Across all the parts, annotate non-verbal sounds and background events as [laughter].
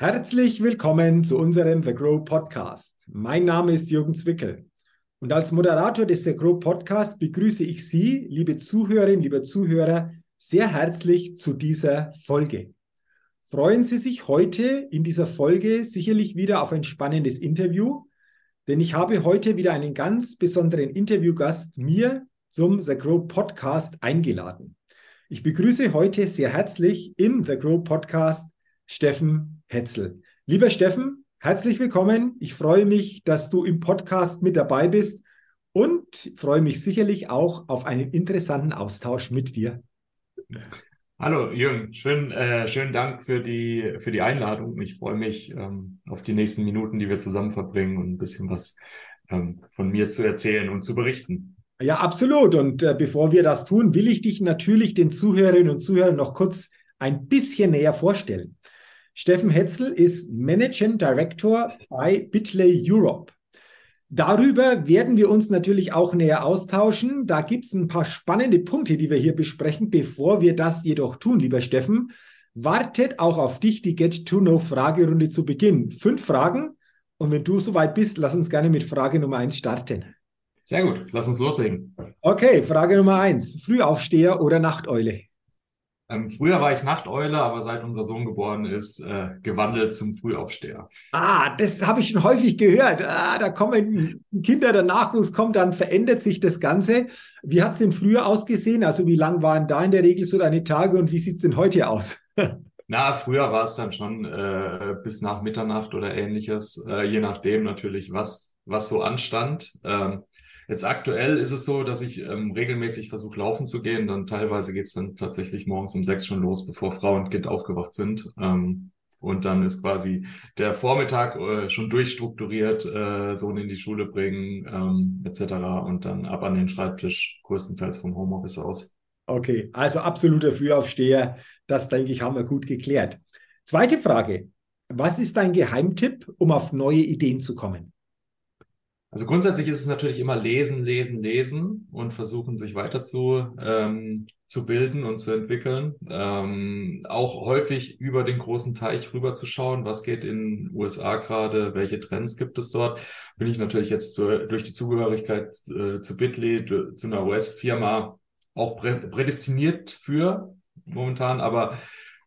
Herzlich willkommen zu unserem The Grow Podcast. Mein Name ist Jürgen Zwickel und als Moderator des The Grow Podcast begrüße ich Sie, liebe Zuhörerinnen, liebe Zuhörer, sehr herzlich zu dieser Folge. Freuen Sie sich heute in dieser Folge sicherlich wieder auf ein spannendes Interview, denn ich habe heute wieder einen ganz besonderen Interviewgast mir zum The Grow Podcast eingeladen. Ich begrüße heute sehr herzlich im The Grow Podcast Steffen Hetzel. Lieber Steffen, herzlich willkommen. Ich freue mich, dass du im Podcast mit dabei bist und freue mich sicherlich auch auf einen interessanten Austausch mit dir. Hallo Jürgen, schön, äh, schönen Dank für die, für die Einladung. Ich freue mich ähm, auf die nächsten Minuten, die wir zusammen verbringen und ein bisschen was ähm, von mir zu erzählen und zu berichten. Ja, absolut. Und äh, bevor wir das tun, will ich dich natürlich den Zuhörerinnen und Zuhörern noch kurz ein bisschen näher vorstellen. Steffen Hetzel ist Managing Director bei Bitley Europe. Darüber werden wir uns natürlich auch näher austauschen. Da gibt es ein paar spannende Punkte, die wir hier besprechen. Bevor wir das jedoch tun, lieber Steffen, wartet auch auf dich die Get-to-Know-Fragerunde zu Beginn. Fünf Fragen. Und wenn du soweit bist, lass uns gerne mit Frage Nummer eins starten. Sehr gut, lass uns loslegen. Okay, Frage Nummer eins. Frühaufsteher oder Nachteule? Ähm, früher war ich Nachteule, aber seit unser Sohn geboren ist, äh, gewandelt zum Frühaufsteher. Ah, das habe ich schon häufig gehört. Ah, da kommen Kinder, der Nachwuchs kommt, dann verändert sich das Ganze. Wie hat es denn früher ausgesehen? Also wie lang waren da in der Regel so deine Tage und wie sieht es denn heute aus? [laughs] Na, früher war es dann schon äh, bis nach Mitternacht oder ähnliches, äh, je nachdem natürlich, was, was so anstand. Ähm, Jetzt aktuell ist es so, dass ich ähm, regelmäßig versuche, laufen zu gehen. Dann teilweise geht es dann tatsächlich morgens um sechs schon los, bevor Frau und Kind aufgewacht sind. Ähm, und dann ist quasi der Vormittag äh, schon durchstrukturiert, äh, Sohn in die Schule bringen, ähm, etc. Und dann ab an den Schreibtisch, größtenteils vom Homeoffice aus. Okay, also absoluter Frühaufsteher. Das, denke ich, haben wir gut geklärt. Zweite Frage. Was ist dein Geheimtipp, um auf neue Ideen zu kommen? Also grundsätzlich ist es natürlich immer lesen, lesen, lesen und versuchen, sich weiter zu, ähm, zu bilden und zu entwickeln. Ähm, auch häufig über den großen Teich rüber zu schauen, was geht in USA gerade, welche Trends gibt es dort. Bin ich natürlich jetzt zu, durch die Zugehörigkeit äh, zu Bitly, zu einer US-Firma auch prädestiniert für momentan, aber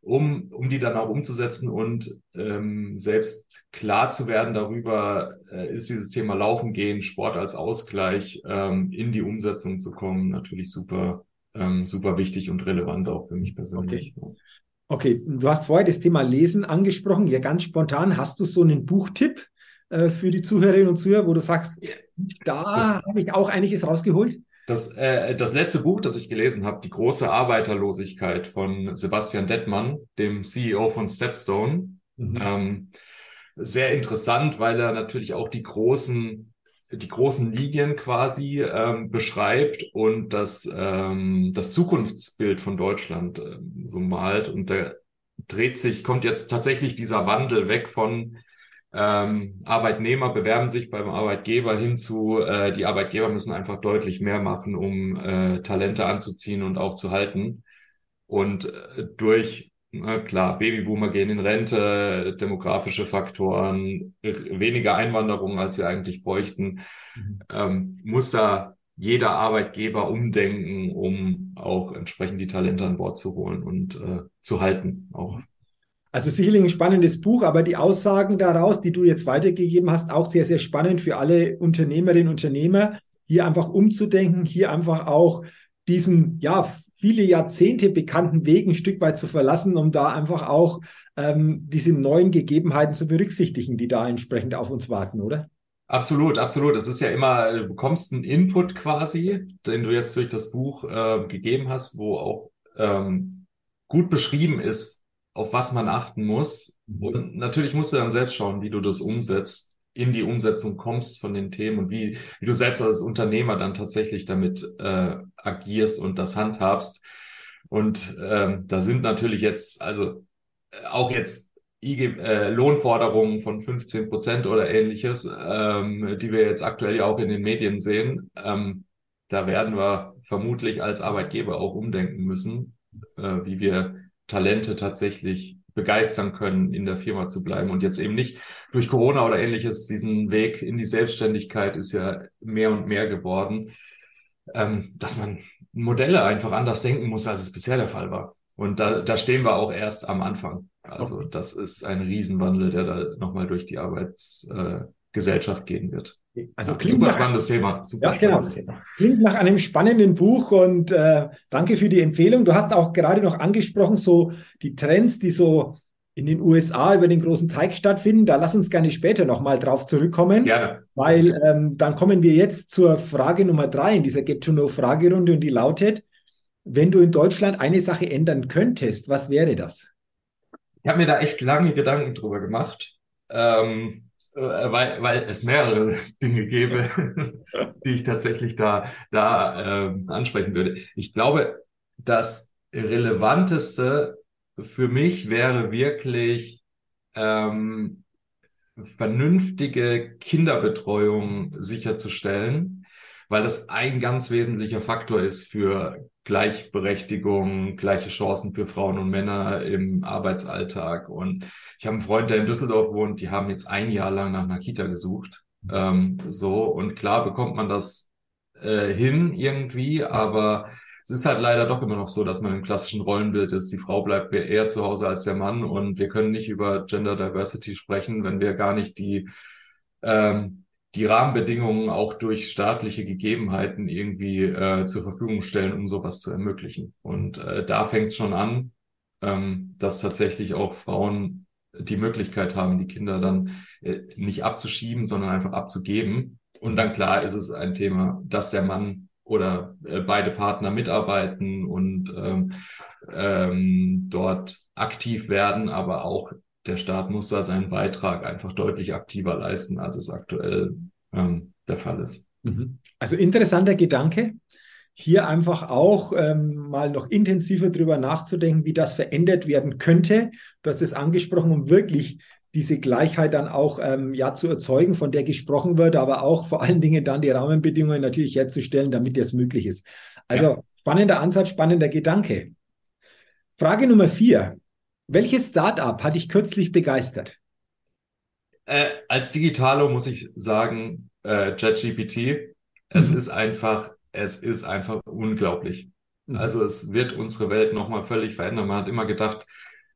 um, um die dann auch umzusetzen und ähm, selbst klar zu werden darüber, äh, ist dieses Thema Laufen gehen, Sport als Ausgleich ähm, in die Umsetzung zu kommen, natürlich super, ähm, super wichtig und relevant auch für mich persönlich. Okay. okay, du hast vorher das Thema Lesen angesprochen. Ja, ganz spontan, hast du so einen Buchtipp äh, für die Zuhörerinnen und Zuhörer, wo du sagst, da habe ich auch einiges rausgeholt? Das, äh, das letzte Buch, das ich gelesen habe, Die große Arbeiterlosigkeit von Sebastian Dettmann, dem CEO von Stepstone. Mhm. Ähm, sehr interessant, weil er natürlich auch die großen, die großen Linien quasi ähm, beschreibt und das, ähm, das Zukunftsbild von Deutschland ähm, so malt. Und da dreht sich, kommt jetzt tatsächlich dieser Wandel weg von ähm, Arbeitnehmer bewerben sich beim Arbeitgeber hinzu, äh, die Arbeitgeber müssen einfach deutlich mehr machen, um äh, Talente anzuziehen und auch zu halten. Und äh, durch, na klar, Babyboomer gehen in Rente, demografische Faktoren, weniger Einwanderung, als sie eigentlich bräuchten, mhm. ähm, muss da jeder Arbeitgeber umdenken, um auch entsprechend die Talente an Bord zu holen und äh, zu halten auch. Also sicherlich ein spannendes Buch, aber die Aussagen daraus, die du jetzt weitergegeben hast, auch sehr, sehr spannend für alle Unternehmerinnen und Unternehmer, hier einfach umzudenken, hier einfach auch diesen, ja, viele Jahrzehnte bekannten Weg ein Stück weit zu verlassen, um da einfach auch ähm, diese neuen Gegebenheiten zu berücksichtigen, die da entsprechend auf uns warten, oder? Absolut, absolut. Es ist ja immer, du bekommst einen Input quasi, den du jetzt durch das Buch äh, gegeben hast, wo auch ähm, gut beschrieben ist, auf was man achten muss. Mhm. Und natürlich musst du dann selbst schauen, wie du das umsetzt, in die Umsetzung kommst von den Themen und wie, wie du selbst als Unternehmer dann tatsächlich damit äh, agierst und das handhabst. Und ähm, da sind natürlich jetzt, also äh, auch jetzt IG, äh, Lohnforderungen von 15 Prozent oder ähnliches, ähm, die wir jetzt aktuell ja auch in den Medien sehen. Ähm, da werden wir vermutlich als Arbeitgeber auch umdenken müssen, äh, wie wir Talente tatsächlich begeistern können, in der Firma zu bleiben und jetzt eben nicht durch Corona oder ähnliches, diesen Weg in die Selbstständigkeit ist ja mehr und mehr geworden, ähm, dass man Modelle einfach anders denken muss, als es bisher der Fall war. Und da, da stehen wir auch erst am Anfang. Also okay. das ist ein Riesenwandel, der da nochmal durch die Arbeitsgesellschaft äh, gehen wird. Also ja, super spannendes Thema. Super ja, genau. spannendes Thema. Klingt nach einem spannenden Buch und äh, danke für die Empfehlung. Du hast auch gerade noch angesprochen, so die Trends, die so in den USA über den großen Teig stattfinden. Da lass uns gerne später nochmal drauf zurückkommen. Gerne. Weil ähm, dann kommen wir jetzt zur Frage Nummer drei in dieser Get-to-Know-Fragerunde und die lautet, wenn du in Deutschland eine Sache ändern könntest, was wäre das? Ich habe mir da echt lange Gedanken drüber gemacht, ähm, äh, weil, weil es mehrere [laughs] Dinge gäbe, [laughs] die ich tatsächlich da, da ähm, ansprechen würde. Ich glaube, das Relevanteste für mich wäre wirklich ähm, vernünftige Kinderbetreuung sicherzustellen, weil das ein ganz wesentlicher Faktor ist für Gleichberechtigung, gleiche Chancen für Frauen und Männer im Arbeitsalltag. Und ich habe einen Freund, der in Düsseldorf wohnt, die haben jetzt ein Jahr lang nach einer Kita gesucht. Ähm, so, und klar bekommt man das äh, hin irgendwie, aber es ist halt leider doch immer noch so, dass man im klassischen Rollenbild ist. Die Frau bleibt eher zu Hause als der Mann und wir können nicht über Gender Diversity sprechen, wenn wir gar nicht die ähm, die Rahmenbedingungen auch durch staatliche Gegebenheiten irgendwie äh, zur Verfügung stellen, um sowas zu ermöglichen. Und äh, da fängt es schon an, ähm, dass tatsächlich auch Frauen die Möglichkeit haben, die Kinder dann äh, nicht abzuschieben, sondern einfach abzugeben. Und dann klar ist es ein Thema, dass der Mann oder äh, beide Partner mitarbeiten und ähm, ähm, dort aktiv werden, aber auch der Staat muss da seinen Beitrag einfach deutlich aktiver leisten, als es aktuell ähm, der Fall ist. Mhm. Also interessanter Gedanke, hier einfach auch ähm, mal noch intensiver drüber nachzudenken, wie das verändert werden könnte. Du hast es angesprochen, um wirklich diese Gleichheit dann auch ähm, ja zu erzeugen, von der gesprochen wird, aber auch vor allen Dingen dann die Rahmenbedingungen natürlich herzustellen, damit das möglich ist. Also ja. spannender Ansatz, spannender Gedanke. Frage Nummer vier. Welches Startup hat dich kürzlich begeistert? Äh, als Digitalo muss ich sagen, äh, ChatGPT, es mhm. ist einfach, es ist einfach unglaublich. Mhm. Also es wird unsere Welt nochmal völlig verändern. Man hat immer gedacht,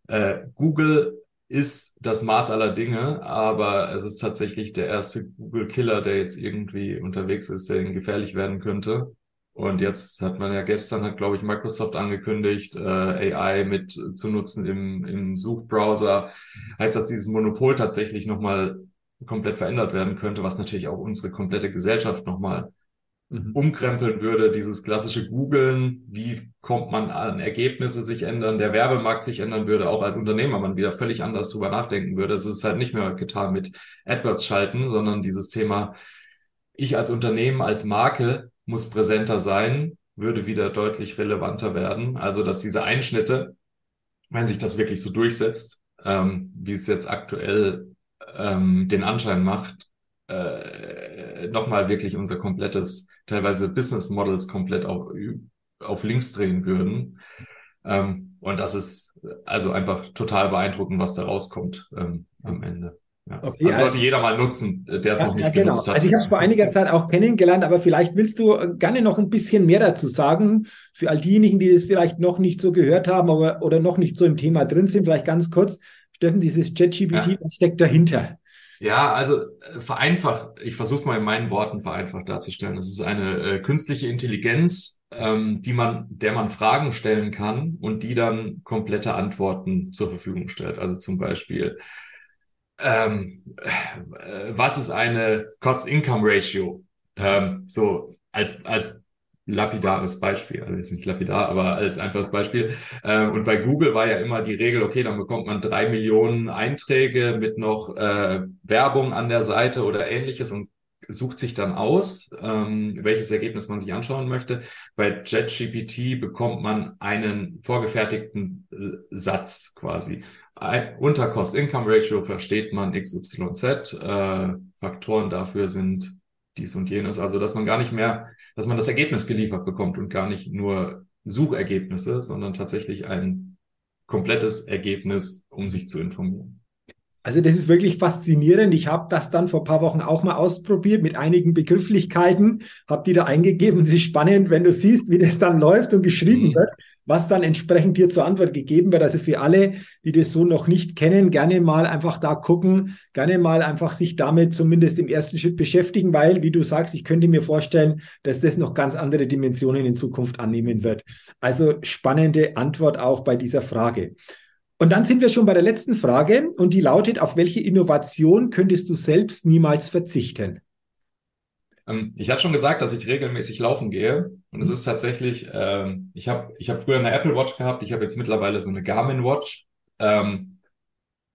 äh, Google ist das Maß aller Dinge, aber es ist tatsächlich der erste Google-Killer, der jetzt irgendwie unterwegs ist, der gefährlich werden könnte. Und jetzt hat man ja gestern, hat glaube ich Microsoft angekündigt, äh, AI mit zu nutzen im, im Suchbrowser. Heißt, dass dieses Monopol tatsächlich nochmal komplett verändert werden könnte, was natürlich auch unsere komplette Gesellschaft nochmal mhm. umkrempeln würde. Dieses klassische Googlen, wie kommt man an Ergebnisse sich ändern, der Werbemarkt sich ändern würde, auch als Unternehmer man wieder völlig anders drüber nachdenken würde. Es ist halt nicht mehr getan mit AdWords schalten, sondern dieses Thema, ich als Unternehmen, als Marke muss präsenter sein, würde wieder deutlich relevanter werden. Also, dass diese Einschnitte, wenn sich das wirklich so durchsetzt, ähm, wie es jetzt aktuell ähm, den Anschein macht, äh, nochmal wirklich unser komplettes, teilweise Business Models komplett auf, auf links drehen würden. Ähm, und das ist also einfach total beeindruckend, was da rauskommt ähm, am Ende. Ja. Okay, das also sollte jeder mal nutzen, der es ja, noch nicht ja, genau. genutzt hat. Also ich habe es vor einiger Zeit auch kennengelernt, aber vielleicht willst du äh, gerne noch ein bisschen mehr dazu sagen, für all diejenigen, die das vielleicht noch nicht so gehört haben aber, oder noch nicht so im Thema drin sind, vielleicht ganz kurz. Steffen, dieses ChatGPT, was steckt dahinter? Ja, also äh, vereinfacht, ich versuche es mal in meinen Worten vereinfacht darzustellen. Es ist eine äh, künstliche Intelligenz, ähm, die man, der man Fragen stellen kann und die dann komplette Antworten zur Verfügung stellt. Also zum Beispiel, ähm, äh, was ist eine Cost-Income-Ratio? Ähm, so als, als lapidares Beispiel, also jetzt nicht lapidar, aber als einfaches Beispiel. Ähm, und bei Google war ja immer die Regel, okay, dann bekommt man drei Millionen Einträge mit noch äh, Werbung an der Seite oder ähnliches und sucht sich dann aus, ähm, welches Ergebnis man sich anschauen möchte. Bei JetGPT bekommt man einen vorgefertigten äh, Satz quasi unter Cost-Income-Ratio versteht man XYZ. Äh, Faktoren dafür sind dies und jenes. Also, dass man gar nicht mehr, dass man das Ergebnis geliefert bekommt und gar nicht nur Suchergebnisse, sondern tatsächlich ein komplettes Ergebnis, um sich zu informieren. Also das ist wirklich faszinierend. Ich habe das dann vor paar Wochen auch mal ausprobiert mit einigen Begrifflichkeiten, habe die da eingegeben. Es ist spannend, wenn du siehst, wie das dann läuft und geschrieben mhm. wird, was dann entsprechend dir zur Antwort gegeben wird. Also für alle, die das so noch nicht kennen, gerne mal einfach da gucken, gerne mal einfach sich damit zumindest im ersten Schritt beschäftigen, weil, wie du sagst, ich könnte mir vorstellen, dass das noch ganz andere Dimensionen in Zukunft annehmen wird. Also spannende Antwort auch bei dieser Frage. Und dann sind wir schon bei der letzten Frage und die lautet, auf welche Innovation könntest du selbst niemals verzichten? Ähm, ich hatte schon gesagt, dass ich regelmäßig laufen gehe. Und es mhm. ist tatsächlich, ähm, ich habe ich hab früher eine Apple Watch gehabt, ich habe jetzt mittlerweile so eine Garmin Watch. Ähm,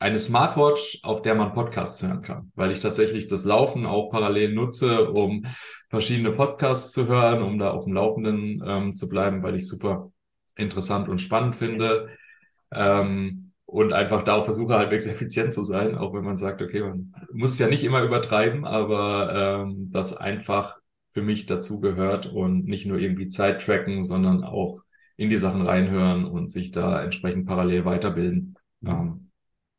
eine Smartwatch, auf der man Podcasts hören kann, weil ich tatsächlich das Laufen auch parallel nutze, um verschiedene Podcasts zu hören, um da auf dem Laufenden ähm, zu bleiben, weil ich super interessant und spannend finde. Ähm, und einfach da auch versuche halbwegs effizient zu sein, auch wenn man sagt, okay, man muss es ja nicht immer übertreiben, aber ähm, das einfach für mich dazu gehört und nicht nur irgendwie Zeit tracken, sondern auch in die Sachen reinhören und sich da entsprechend parallel weiterbilden. Ähm,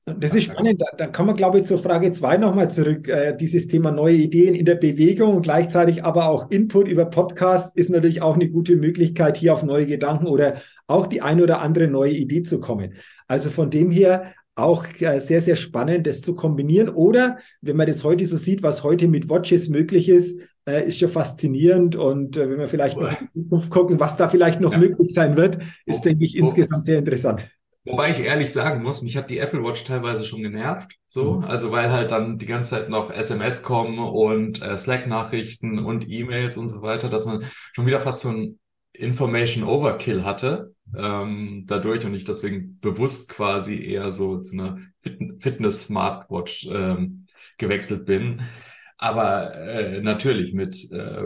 das ist spannend. Da, da kommen wir, glaube ich, zur Frage zwei nochmal zurück. Äh, dieses Thema neue Ideen in der Bewegung und gleichzeitig aber auch Input über Podcast ist natürlich auch eine gute Möglichkeit, hier auf neue Gedanken oder auch die ein oder andere neue Idee zu kommen. Also von dem her auch äh, sehr, sehr spannend, das zu kombinieren. Oder wenn man das heute so sieht, was heute mit Watches möglich ist, äh, ist schon faszinierend. Und äh, wenn wir vielleicht noch in die Zukunft gucken, was da vielleicht noch ja. möglich sein wird, ist, oh, denke ich, oh. insgesamt sehr interessant. Wobei ich ehrlich sagen muss, mich hat die Apple Watch teilweise schon genervt, so, mhm. also weil halt dann die ganze Zeit noch SMS kommen und äh, Slack-Nachrichten und E-Mails und so weiter, dass man schon wieder fast so ein Information Overkill hatte ähm, dadurch und ich deswegen bewusst quasi eher so zu einer Fit Fitness-Smartwatch ähm, gewechselt bin. Aber äh, natürlich mit äh,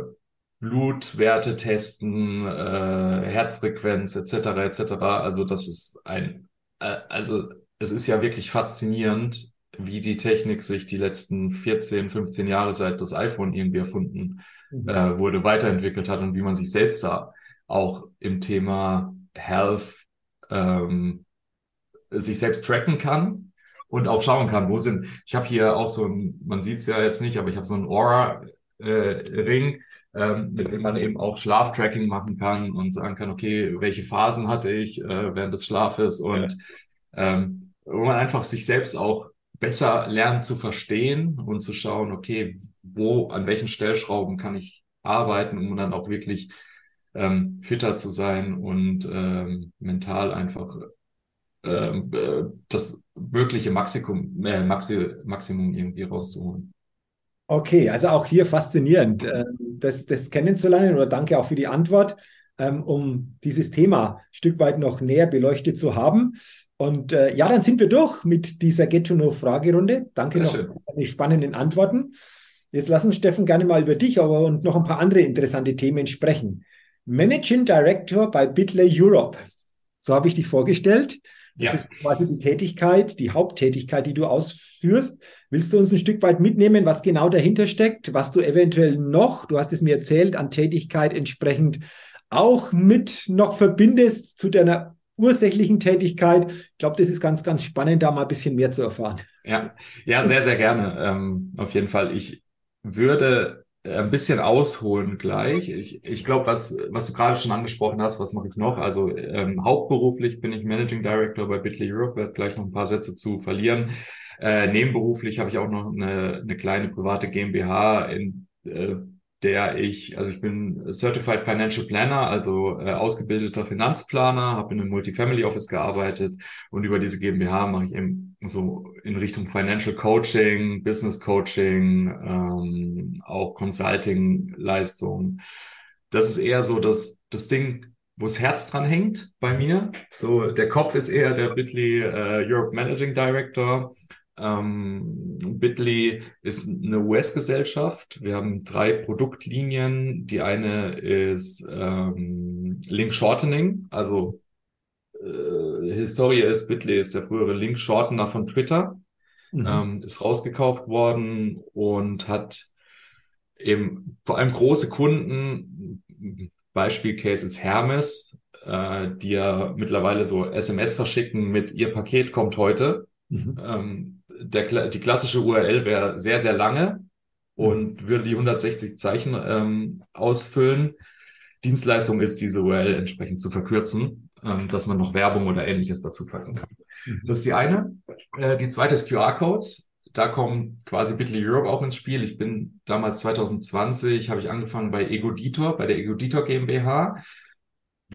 Blutwerte testen, äh, Herzfrequenz etc. etc. Also das ist ein, äh, also es ist ja wirklich faszinierend, wie die Technik sich die letzten 14, 15 Jahre seit das iPhone irgendwie erfunden mhm. äh, wurde, weiterentwickelt hat und wie man sich selbst da auch im Thema Health ähm, sich selbst tracken kann und auch schauen kann, wo sind. Ich habe hier auch so ein, man sieht es ja jetzt nicht, aber ich habe so einen Aura-Ring, äh, ähm, mit dem man eben auch Schlaftracking machen kann und sagen kann, okay, welche Phasen hatte ich äh, während des Schlafes und ähm, wo man einfach sich selbst auch besser lernt zu verstehen und zu schauen, okay, wo, an welchen Stellschrauben kann ich arbeiten, um dann auch wirklich ähm, fitter zu sein und ähm, mental einfach ähm, äh, das wirkliche Maximum, äh, Maxi Maximum irgendwie rauszuholen. Okay, also auch hier faszinierend, äh, das, das kennenzulernen oder danke auch für die Antwort, ähm, um dieses Thema ein Stück weit noch näher beleuchtet zu haben. Und äh, ja, dann sind wir durch mit dieser Get-to-Know-Fragerunde. Danke Sehr noch schön. für die spannenden Antworten. Jetzt lass uns, Steffen, gerne mal über dich aber und noch ein paar andere interessante Themen sprechen. Managing Director bei Bitley Europe. So habe ich dich vorgestellt. Das ja. ist quasi die Tätigkeit, die Haupttätigkeit, die du ausführst. Willst du uns ein Stück weit mitnehmen, was genau dahinter steckt, was du eventuell noch, du hast es mir erzählt, an Tätigkeit entsprechend auch mit noch verbindest zu deiner ursächlichen Tätigkeit? Ich glaube, das ist ganz, ganz spannend, da mal ein bisschen mehr zu erfahren. Ja, ja, sehr, sehr gerne. Ähm, auf jeden Fall. Ich würde ein bisschen ausholen gleich. Ich, ich glaube, was, was du gerade schon angesprochen hast, was mache ich noch? Also ähm, hauptberuflich bin ich Managing Director bei Bitly Europe, werde gleich noch ein paar Sätze zu verlieren. Äh, nebenberuflich habe ich auch noch eine, eine kleine private GmbH, in äh, der ich, also ich bin Certified Financial Planner, also äh, ausgebildeter Finanzplaner, habe in einem Multifamily Office gearbeitet und über diese GmbH mache ich eben so in Richtung Financial Coaching, Business Coaching, ähm, auch Consulting-Leistungen. Das ist eher so das, das Ding, wo das Herz dran hängt bei mir. So, der Kopf ist eher der Bitly äh, Europe Managing Director ähm, Bitly ist eine US-Gesellschaft. Wir haben drei Produktlinien. Die eine ist ähm, Link Shortening, also äh, Historie ist, Bitly ist der frühere Link Shortener von Twitter, mhm. ähm, ist rausgekauft worden und hat eben vor allem große Kunden, Beispiel Case ist Hermes, äh, die ja mittlerweile so SMS verschicken mit Ihr Paket kommt heute. Mhm. Ähm, der, die klassische URL wäre sehr, sehr lange und würde die 160 Zeichen ähm, ausfüllen. Dienstleistung ist, diese URL entsprechend zu verkürzen, ähm, dass man noch Werbung oder ähnliches dazu packen kann. Mhm. Das ist die eine. Äh, die zweite ist QR-Codes. Da kommen quasi Bitly Europe auch ins Spiel. Ich bin damals 2020, habe ich angefangen bei Egoditor, bei der Egoditor GmbH.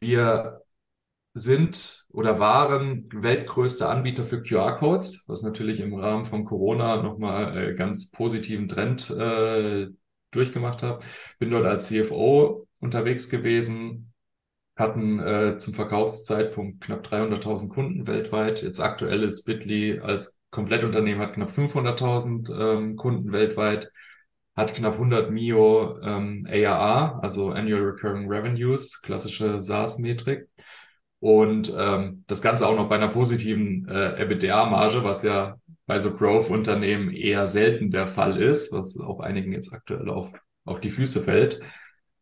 Wir sind oder waren weltgrößter Anbieter für QR-Codes, was natürlich im Rahmen von Corona nochmal äh, ganz positiven Trend äh, durchgemacht hat. Bin dort als CFO unterwegs gewesen, hatten äh, zum Verkaufszeitpunkt knapp 300.000 Kunden weltweit. Jetzt aktuell ist Bitly als Komplettunternehmen hat knapp 500.000 ähm, Kunden weltweit, hat knapp 100 Mio ähm, ARR, also Annual Recurring Revenues, klassische SaaS-Metrik. Und ähm, das Ganze auch noch bei einer positiven äh, EBITDA-Marge, was ja bei so Growth-Unternehmen eher selten der Fall ist, was auch einigen jetzt aktuell auf, auf die Füße fällt.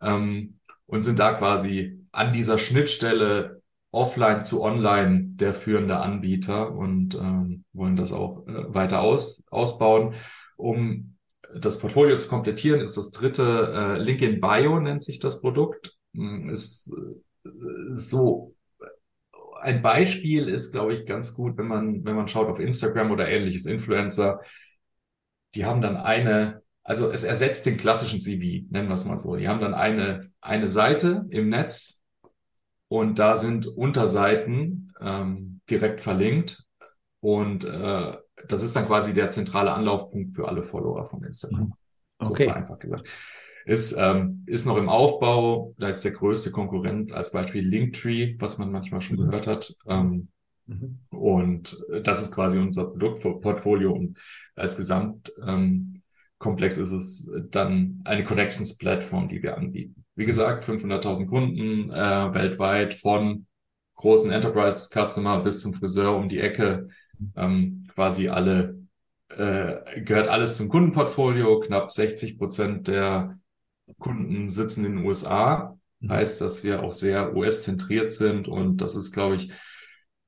Ähm, und sind da quasi an dieser Schnittstelle offline zu online der führende Anbieter und ähm, wollen das auch äh, weiter aus, ausbauen. Um das Portfolio zu komplettieren, ist das dritte äh, Link in Bio, nennt sich das Produkt. Hm, ist äh, so ein Beispiel ist, glaube ich, ganz gut, wenn man, wenn man schaut auf Instagram oder ähnliches Influencer, die haben dann eine, also es ersetzt den klassischen CV, nennen wir es mal so. Die haben dann eine, eine Seite im Netz und da sind Unterseiten ähm, direkt verlinkt und äh, das ist dann quasi der zentrale Anlaufpunkt für alle Follower von Instagram. Okay. So einfach gesagt ist, ähm, ist noch im Aufbau. Da ist der größte Konkurrent als Beispiel Linktree, was man manchmal schon mhm. gehört hat. Ähm, mhm. Und das ist quasi unser Produktportfolio und als Gesamtkomplex ähm, ist es dann eine Connections-Plattform, die wir anbieten. Wie gesagt, 500.000 Kunden äh, weltweit von großen Enterprise-Customer bis zum Friseur um die Ecke, ähm, quasi alle äh, gehört alles zum Kundenportfolio. Knapp 60 Prozent der Kunden sitzen in den USA. Mhm. Heißt, dass wir auch sehr US-zentriert sind und das ist, glaube ich,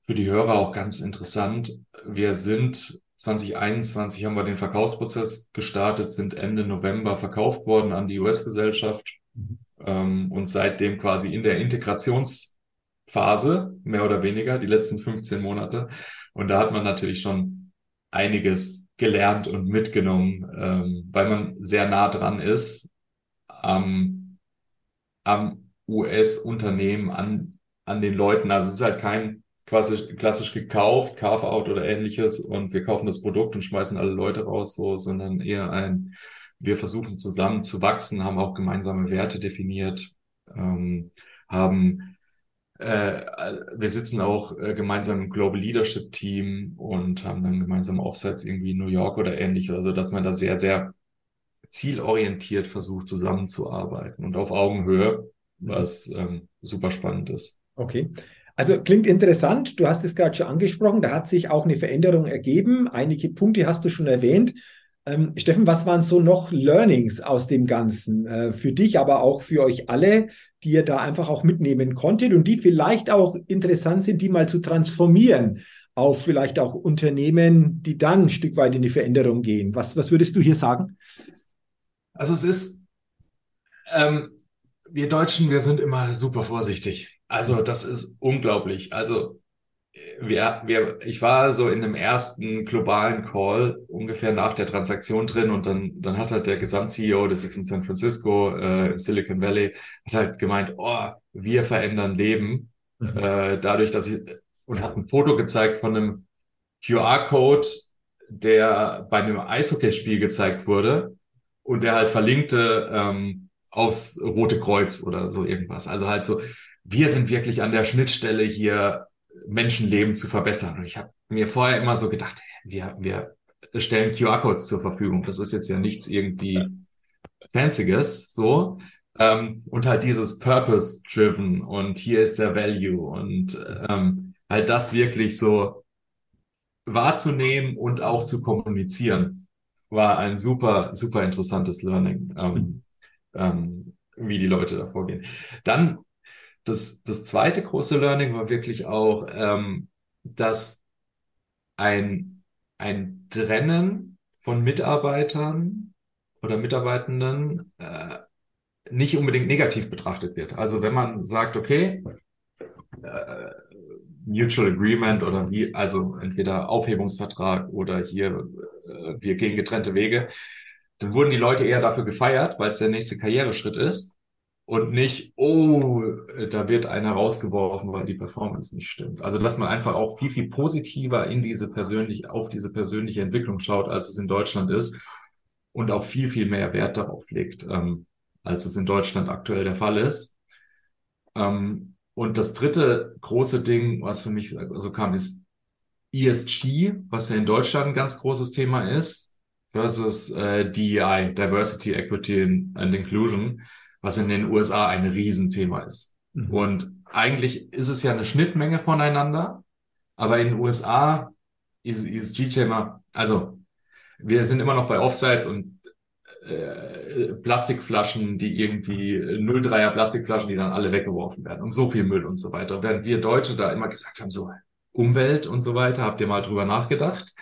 für die Hörer auch ganz interessant. Wir sind 2021 haben wir den Verkaufsprozess gestartet, sind Ende November verkauft worden an die US-Gesellschaft mhm. Ähm, und seitdem quasi in der Integrationsphase, mehr oder weniger, die letzten 15 Monate. Und da hat man natürlich schon einiges gelernt und mitgenommen, ähm, weil man sehr nah dran ist am, am US-Unternehmen, an, an den Leuten. Also es ist halt kein klassisch, klassisch gekauft, Carve-out oder ähnliches und wir kaufen das Produkt und schmeißen alle Leute raus, so, sondern eher ein, wir versuchen zusammen zu wachsen, haben auch gemeinsame Werte definiert, ähm, haben äh, wir sitzen auch äh, gemeinsam im Global Leadership Team und haben dann gemeinsam Offsites irgendwie in New York oder ähnliches. Also, dass man da sehr, sehr zielorientiert versucht zusammenzuarbeiten und auf Augenhöhe, was ähm, super spannend ist. Okay. Also klingt interessant. Du hast es gerade schon angesprochen. Da hat sich auch eine Veränderung ergeben. Einige Punkte hast du schon erwähnt. Ähm, Steffen, was waren so noch Learnings aus dem Ganzen äh, für dich, aber auch für euch alle, die ihr da einfach auch mitnehmen konntet und die vielleicht auch interessant sind, die mal zu transformieren auf vielleicht auch Unternehmen, die dann ein Stück weit in die Veränderung gehen? Was, was würdest du hier sagen? Also es ist, ähm, wir Deutschen, wir sind immer super vorsichtig. Also das ist unglaublich. Also wir, wir, ich war so in dem ersten globalen Call ungefähr nach der Transaktion drin und dann, dann hat halt der Gesamt-CEO, das ist in San Francisco, äh, im Silicon Valley, hat halt gemeint, oh, wir verändern Leben, mhm. äh, dadurch, dass ich, und hat ein Foto gezeigt von einem QR-Code, der bei einem Eishockeyspiel gezeigt wurde und der halt verlinkte ähm, aufs Rote Kreuz oder so irgendwas. Also halt so, wir sind wirklich an der Schnittstelle hier, Menschenleben zu verbessern. Und ich habe mir vorher immer so gedacht, wir, wir stellen QR-Codes zur Verfügung. Das ist jetzt ja nichts irgendwie Fancyes, so. Ähm, und halt dieses Purpose-driven und hier ist der Value und ähm, halt das wirklich so wahrzunehmen und auch zu kommunizieren war ein super, super interessantes Learning, ähm, ähm, wie die Leute da vorgehen. Dann das, das zweite große Learning war wirklich auch, ähm, dass ein, ein Trennen von Mitarbeitern oder Mitarbeitenden äh, nicht unbedingt negativ betrachtet wird. Also wenn man sagt, okay, äh, Mutual Agreement oder wie, also entweder Aufhebungsvertrag oder hier äh, wir gehen getrennte Wege, dann wurden die Leute eher dafür gefeiert, weil es der nächste Karriereschritt ist und nicht, oh, da wird einer rausgeworfen, weil die Performance nicht stimmt. Also dass man einfach auch viel, viel positiver in diese persönliche, auf diese persönliche Entwicklung schaut, als es in Deutschland ist und auch viel, viel mehr Wert darauf legt, ähm, als es in Deutschland aktuell der Fall ist. Ähm, und das dritte große Ding, was für mich also kam, ist ESG, was ja in Deutschland ein ganz großes Thema ist, versus äh, DEI, Diversity, Equity and Inclusion was in den USA ein Riesenthema ist. Mhm. Und eigentlich ist es ja eine Schnittmenge voneinander, aber in den USA ist ESG-Thema, also wir sind immer noch bei Offsites und äh, Plastikflaschen, die irgendwie 03er Plastikflaschen, die dann alle weggeworfen werden und so viel Müll und so weiter. Während wir Deutsche da immer gesagt haben, so Umwelt und so weiter, habt ihr mal drüber nachgedacht?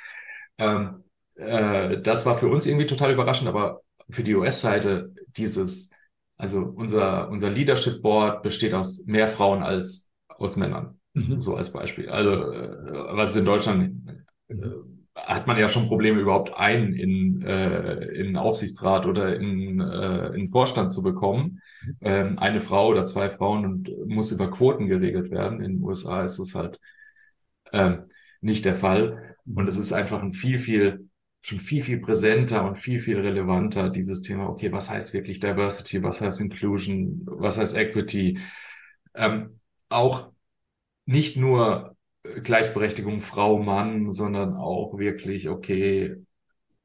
Ähm, äh, das war für uns irgendwie total überraschend, aber für die US-Seite dieses also unser, unser Leadership Board besteht aus mehr Frauen als aus Männern. Mhm. So als Beispiel. Also äh, was in Deutschland äh, hat man ja schon Probleme, überhaupt einen in, äh, in Aufsichtsrat oder in, äh, in Vorstand zu bekommen. Ähm, eine Frau oder zwei Frauen und muss über Quoten geregelt werden. In den USA ist es halt ähm, nicht der Fall. Und es ist einfach ein viel, viel schon viel, viel präsenter und viel, viel relevanter, dieses Thema, okay, was heißt wirklich Diversity, was heißt Inclusion, was heißt Equity, ähm, auch nicht nur Gleichberechtigung Frau, Mann, sondern auch wirklich, okay,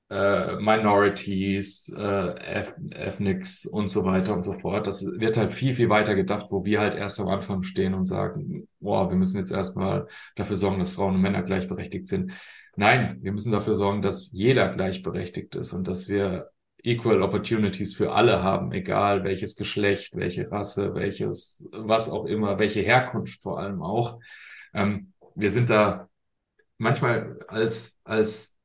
äh, Minorities, äh, Ethnics und so weiter und so fort. Das wird halt viel, viel weiter gedacht, wo wir halt erst am Anfang stehen und sagen, boah, wir müssen jetzt erstmal dafür sorgen, dass Frauen und Männer gleichberechtigt sind. Nein, wir müssen dafür sorgen, dass jeder gleichberechtigt ist und dass wir Equal Opportunities für alle haben, egal welches Geschlecht, welche Rasse, welches, was auch immer, welche Herkunft vor allem auch. Ähm, wir sind da manchmal als, als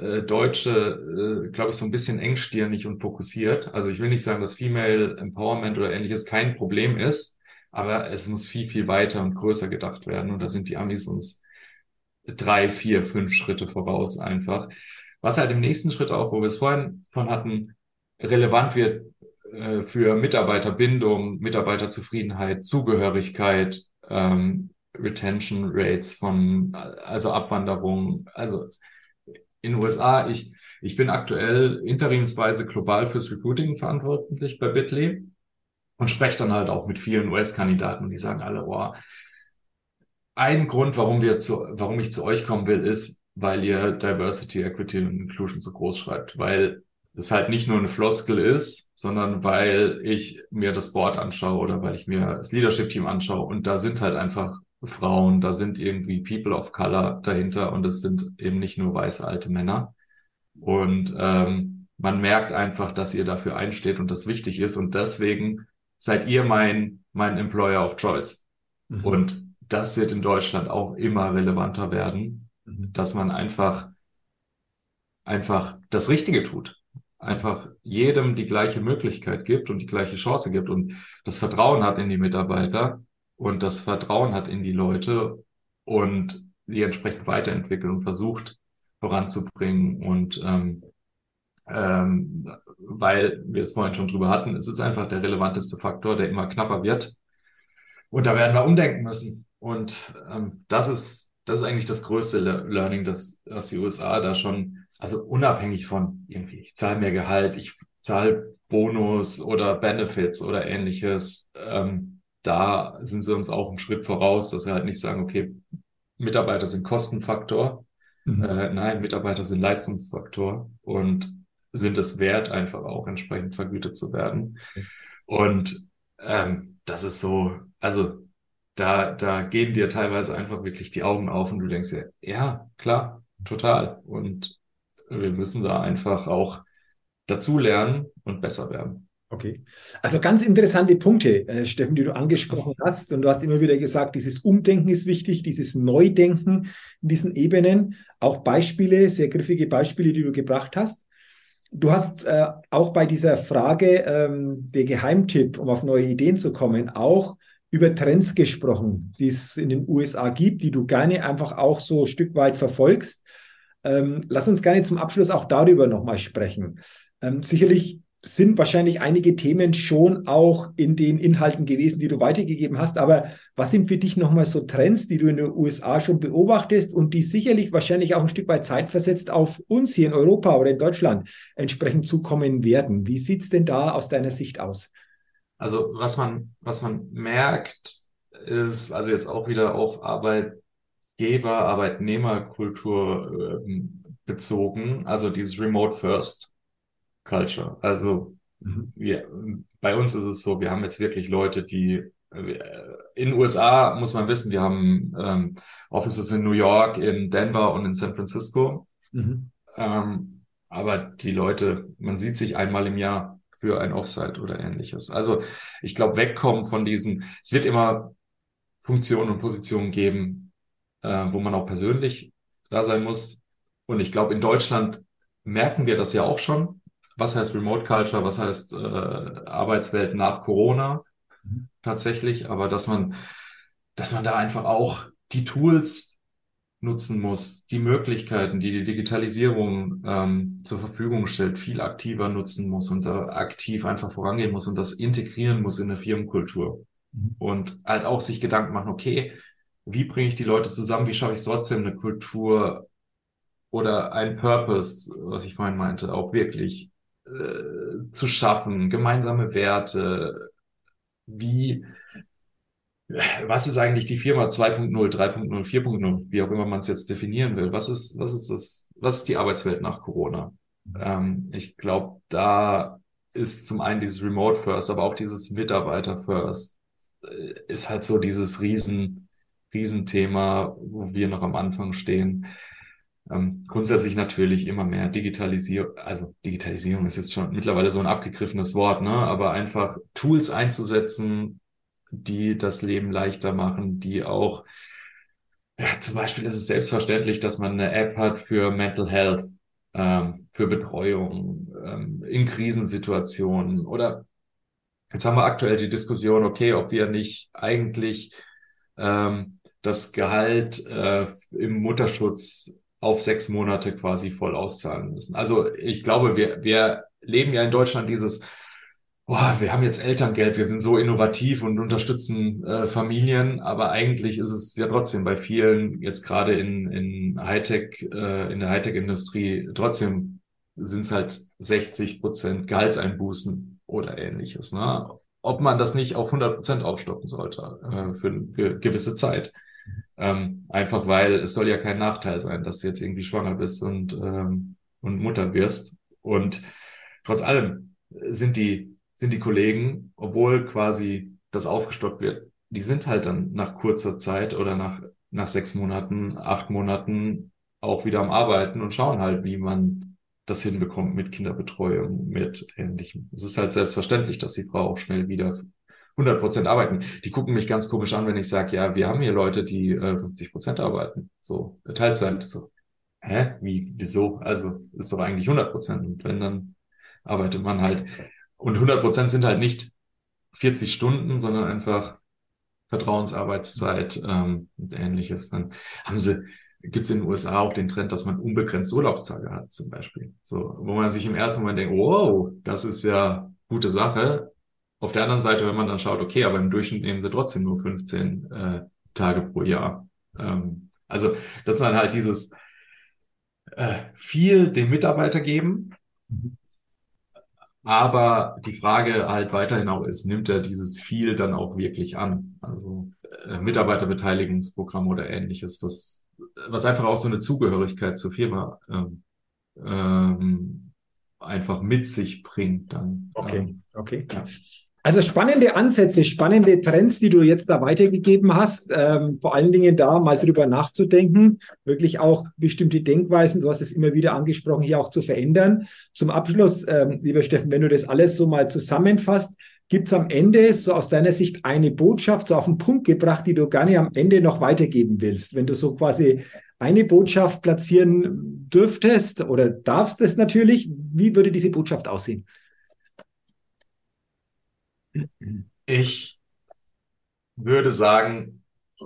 äh, Deutsche, äh, glaube ich, so ein bisschen engstirnig und fokussiert. Also ich will nicht sagen, dass Female Empowerment oder ähnliches kein Problem ist, aber es muss viel, viel weiter und größer gedacht werden. Und da sind die Amis uns drei, vier, fünf Schritte voraus einfach. Was halt im nächsten Schritt auch, wo wir es vorhin von hatten, relevant wird äh, für Mitarbeiterbindung, Mitarbeiterzufriedenheit, Zugehörigkeit, ähm, Retention Rates von, also Abwanderung. Also in den USA, ich, ich bin aktuell interimsweise global fürs Recruiting verantwortlich bei Bitly und spreche dann halt auch mit vielen US-Kandidaten und die sagen alle, oh, ein Grund, warum wir zu, warum ich zu euch kommen will, ist, weil ihr Diversity, Equity und Inclusion so groß schreibt, weil es halt nicht nur eine Floskel ist, sondern weil ich mir das Board anschaue oder weil ich mir das Leadership Team anschaue und da sind halt einfach Frauen, da sind irgendwie People of Color dahinter und es sind eben nicht nur weiße alte Männer. Und ähm, man merkt einfach, dass ihr dafür einsteht und das wichtig ist und deswegen seid ihr mein mein Employer of Choice. Mhm. Und das wird in Deutschland auch immer relevanter werden, mhm. dass man einfach, einfach das Richtige tut. Einfach jedem die gleiche Möglichkeit gibt und die gleiche Chance gibt und das Vertrauen hat in die Mitarbeiter und das Vertrauen hat in die Leute und die entsprechend weiterentwickelt und versucht voranzubringen und ähm, ähm, weil wir es vorhin schon drüber hatten, es ist einfach der relevanteste Faktor, der immer knapper wird. Und da werden wir umdenken müssen. Und ähm, das ist, das ist eigentlich das größte Le Learning, dass, dass die USA da schon, also unabhängig von irgendwie, ich zahle mehr Gehalt, ich zahle Bonus oder Benefits oder ähnliches, ähm, da sind sie uns auch einen Schritt voraus, dass sie halt nicht sagen, okay, Mitarbeiter sind Kostenfaktor. Mhm. Äh, nein, Mitarbeiter sind Leistungsfaktor und sind es wert, einfach auch entsprechend vergütet zu werden. Und ähm, das ist so, also da, da gehen dir teilweise einfach wirklich die Augen auf und du denkst dir, ja, klar, total. Und wir müssen da einfach auch dazulernen und besser werden. Okay. Also ganz interessante Punkte, äh, Steffen, die du angesprochen hast. Und du hast immer wieder gesagt, dieses Umdenken ist wichtig, dieses Neudenken in diesen Ebenen. Auch Beispiele, sehr griffige Beispiele, die du gebracht hast. Du hast äh, auch bei dieser Frage ähm, der Geheimtipp, um auf neue Ideen zu kommen, auch über Trends gesprochen, die es in den USA gibt, die du gerne einfach auch so ein Stück weit verfolgst. Ähm, lass uns gerne zum Abschluss auch darüber nochmal sprechen. Ähm, sicherlich sind wahrscheinlich einige Themen schon auch in den Inhalten gewesen, die du weitergegeben hast. Aber was sind für dich nochmal so Trends, die du in den USA schon beobachtest und die sicherlich wahrscheinlich auch ein Stück weit zeitversetzt auf uns hier in Europa oder in Deutschland entsprechend zukommen werden? Wie sieht es denn da aus deiner Sicht aus? Also was man, was man merkt, ist also jetzt auch wieder auf Arbeitgeber, Arbeitnehmerkultur äh, bezogen, also dieses Remote First. Culture. Also mhm. wir, bei uns ist es so, wir haben jetzt wirklich Leute, die äh, in den USA muss man wissen, wir haben ähm, Offices in New York, in Denver und in San Francisco. Mhm. Ähm, aber die Leute, man sieht sich einmal im Jahr für ein Offsite oder ähnliches. Also ich glaube, wegkommen von diesen, es wird immer Funktionen und Positionen geben, äh, wo man auch persönlich da sein muss. Und ich glaube, in Deutschland merken wir das ja auch schon was heißt Remote Culture, was heißt äh, Arbeitswelt nach Corona mhm. tatsächlich, aber dass man, dass man da einfach auch die Tools nutzen muss, die Möglichkeiten, die die Digitalisierung ähm, zur Verfügung stellt, viel aktiver nutzen muss und da aktiv einfach vorangehen muss und das integrieren muss in eine Firmenkultur. Mhm. Und halt auch sich Gedanken machen, okay, wie bringe ich die Leute zusammen, wie schaffe ich trotzdem eine Kultur oder ein Purpose, was ich vorhin meinte, auch wirklich äh, zu schaffen, gemeinsame Werte, wie, was ist eigentlich die Firma 2.0, 3.0, 4.0, wie auch immer man es jetzt definieren will? Was ist, was ist das, was ist die Arbeitswelt nach Corona? Ähm, ich glaube, da ist zum einen dieses Remote First, aber auch dieses Mitarbeiter First äh, ist halt so dieses Riesen, Riesenthema, wo wir noch am Anfang stehen. Ähm, grundsätzlich natürlich immer mehr Digitalisierung, also Digitalisierung ist jetzt schon mittlerweile so ein abgegriffenes Wort, ne? aber einfach Tools einzusetzen, die das Leben leichter machen, die auch, ja, zum Beispiel ist es selbstverständlich, dass man eine App hat für Mental Health, ähm, für Betreuung ähm, in Krisensituationen oder jetzt haben wir aktuell die Diskussion, okay, ob wir nicht eigentlich ähm, das Gehalt äh, im Mutterschutz auf sechs Monate quasi voll auszahlen müssen. Also ich glaube, wir, wir leben ja in Deutschland dieses, boah, wir haben jetzt Elterngeld, wir sind so innovativ und unterstützen äh, Familien, aber eigentlich ist es ja trotzdem bei vielen, jetzt gerade in, in Hightech, äh, in der Hightech-Industrie, trotzdem sind es halt 60 Prozent Gehaltseinbußen oder ähnliches. Ne? Ob man das nicht auf 100 Prozent aufstocken sollte äh, für eine gewisse Zeit. Ähm, einfach weil es soll ja kein Nachteil sein, dass du jetzt irgendwie schwanger bist und, ähm, und Mutter wirst. Und trotz allem sind die, sind die Kollegen, obwohl quasi das aufgestockt wird, die sind halt dann nach kurzer Zeit oder nach, nach sechs Monaten, acht Monaten auch wieder am Arbeiten und schauen halt, wie man das hinbekommt mit Kinderbetreuung, mit ähnlichem. Es ist halt selbstverständlich, dass die Frau auch schnell wieder 100 Prozent arbeiten. Die gucken mich ganz komisch an, wenn ich sage, ja, wir haben hier Leute, die äh, 50 Prozent arbeiten. So, Teilzeit. So, hä? Wie, wieso? Also, ist doch eigentlich 100 Prozent. Und wenn, dann arbeitet man halt. Und 100 Prozent sind halt nicht 40 Stunden, sondern einfach Vertrauensarbeitszeit ähm, und ähnliches. Dann haben sie, gibt es in den USA auch den Trend, dass man unbegrenzt Urlaubstage hat, zum Beispiel. So, wo man sich im ersten Moment denkt, wow, das ist ja gute Sache. Auf der anderen Seite, wenn man dann schaut, okay, aber im Durchschnitt nehmen sie trotzdem nur 15 äh, Tage pro Jahr. Ähm, also das ist dann halt dieses äh, viel dem Mitarbeiter geben, aber die Frage halt weiterhin auch ist, nimmt er dieses viel dann auch wirklich an? Also äh, Mitarbeiterbeteiligungsprogramm oder ähnliches, was, was einfach auch so eine Zugehörigkeit zur Firma ähm, ähm, einfach mit sich bringt dann. Okay, ähm, okay. Ja. Also spannende Ansätze, spannende Trends, die du jetzt da weitergegeben hast. Ähm, vor allen Dingen da mal drüber nachzudenken, wirklich auch bestimmte Denkweisen, du hast es immer wieder angesprochen, hier auch zu verändern. Zum Abschluss, ähm, lieber Steffen, wenn du das alles so mal zusammenfasst, gibt es am Ende so aus deiner Sicht eine Botschaft, so auf den Punkt gebracht, die du gerne am Ende noch weitergeben willst? Wenn du so quasi eine Botschaft platzieren dürftest oder darfst es natürlich, wie würde diese Botschaft aussehen? Ich würde sagen,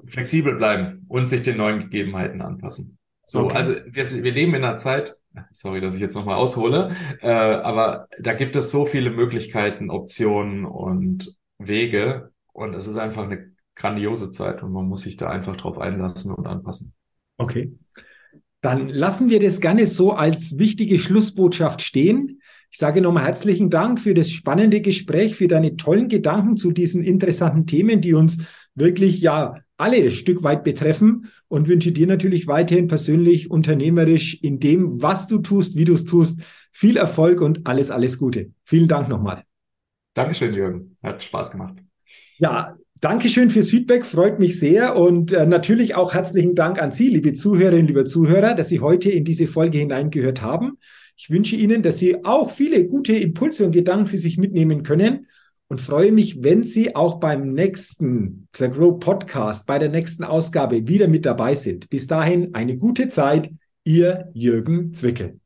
flexibel bleiben und sich den neuen Gegebenheiten anpassen. So, okay. also wir, wir, leben in einer Zeit, sorry, dass ich jetzt nochmal aushole, äh, aber da gibt es so viele Möglichkeiten, Optionen und Wege und es ist einfach eine grandiose Zeit und man muss sich da einfach drauf einlassen und anpassen. Okay. Dann lassen wir das gerne so als wichtige Schlussbotschaft stehen. Ich sage nochmal herzlichen Dank für das spannende Gespräch, für deine tollen Gedanken zu diesen interessanten Themen, die uns wirklich ja alle ein Stück weit betreffen und wünsche dir natürlich weiterhin persönlich, unternehmerisch in dem, was du tust, wie du es tust, viel Erfolg und alles, alles Gute. Vielen Dank nochmal. Dankeschön, Jürgen. Hat Spaß gemacht. Ja, Dankeschön fürs Feedback, freut mich sehr und äh, natürlich auch herzlichen Dank an Sie, liebe Zuhörerinnen, liebe Zuhörer, dass Sie heute in diese Folge hineingehört haben. Ich wünsche Ihnen, dass Sie auch viele gute Impulse und Gedanken für sich mitnehmen können und freue mich, wenn Sie auch beim nächsten The Grow Podcast, bei der nächsten Ausgabe wieder mit dabei sind. Bis dahin eine gute Zeit, Ihr Jürgen Zwickel.